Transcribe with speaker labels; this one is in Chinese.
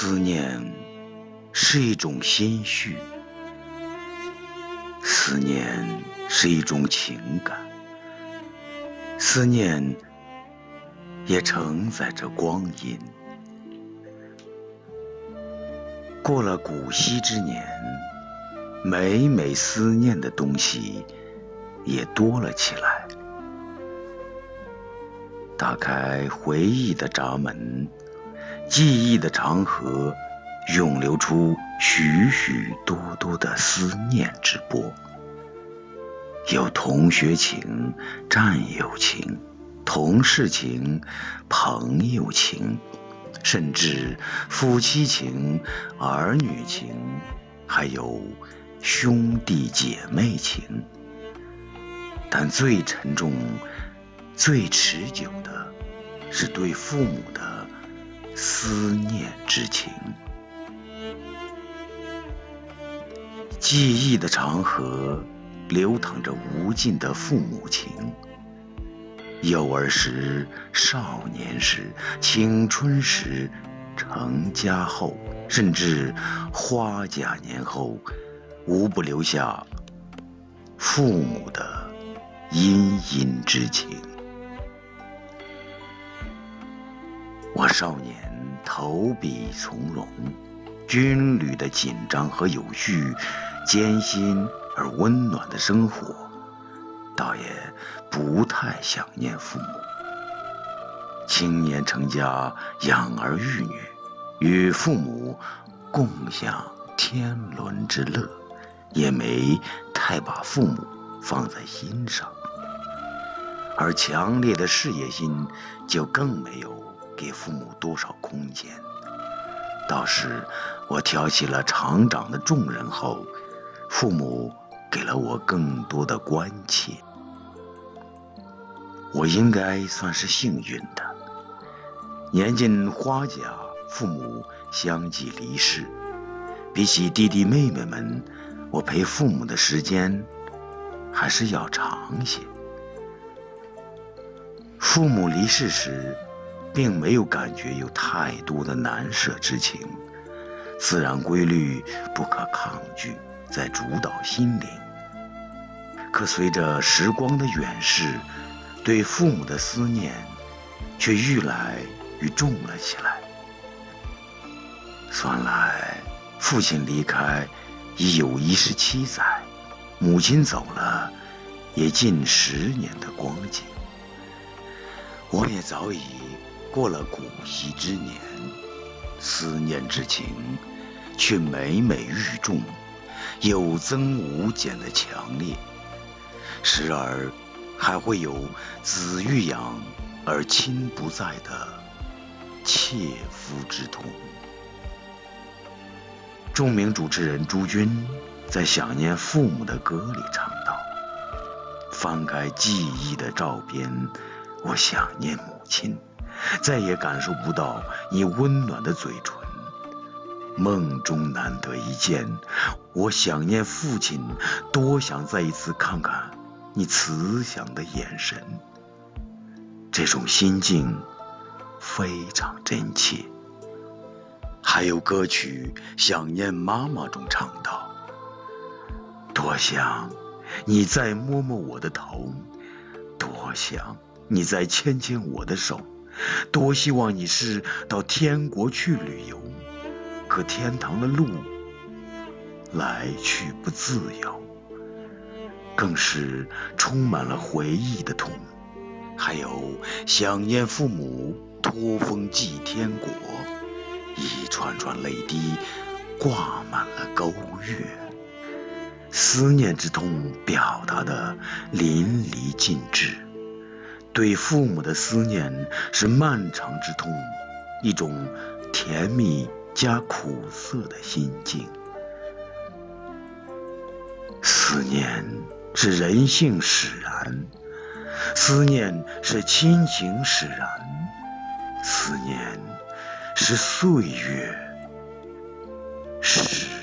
Speaker 1: 思念是一种心绪，思念是一种情感，思念也承载着光阴。过了古稀之年，每每思念的东西也多了起来。打开回忆的闸门。记忆的长河，涌流出许许多多的思念之波。有同学情、战友情、同事情、朋友情，甚至夫妻情、儿女情，还有兄弟姐妹情。但最沉重、最持久的，是对父母的。思念之情，记忆的长河流淌着无尽的父母情。幼儿时、少年时、青春时、成家后，甚至花甲年后，无不留下父母的殷殷之情。我少年投笔从戎，军旅的紧张和有序，艰辛而温暖的生活，倒也不太想念父母。青年成家，养儿育女，与父母共享天伦之乐，也没太把父母放在心上，而强烈的事业心就更没有。给父母多少空间？倒是我挑起了厂长的重任后，父母给了我更多的关切。我应该算是幸运的。年近花甲，父母相继离世，比起弟弟妹妹们，我陪父母的时间还是要长些。父母离世时。并没有感觉有太多的难舍之情，自然规律不可抗拒，在主导心灵。可随着时光的远逝，对父母的思念却愈来愈重了起来。算来，父亲离开已有一十七载，母亲走了也近十年的光景，我也早已。过了古稀之年，思念之情却每每愈重，有增无减的强烈。时而还会有子欲养而亲不在的切肤之痛。著名主持人朱军在《想念父母的歌》里唱道：“翻开记忆的照片，我想念母亲。”再也感受不到你温暖的嘴唇，梦中难得一见，我想念父亲，多想再一次看看你慈祥的眼神。这种心境非常真切。还有歌曲《想念妈妈》中唱到：“多想你再摸摸我的头，多想你再牵牵我的手。”多希望你是到天国去旅游，可天堂的路来去不自由，更是充满了回忆的痛。还有想念父母，托风祭天国，一串串泪滴挂满了沟月，思念之痛表达的淋漓尽致。对父母的思念是漫长之痛，一种甜蜜加苦涩的心境。思念是人性使然，思念是亲情使然，思念是岁月使。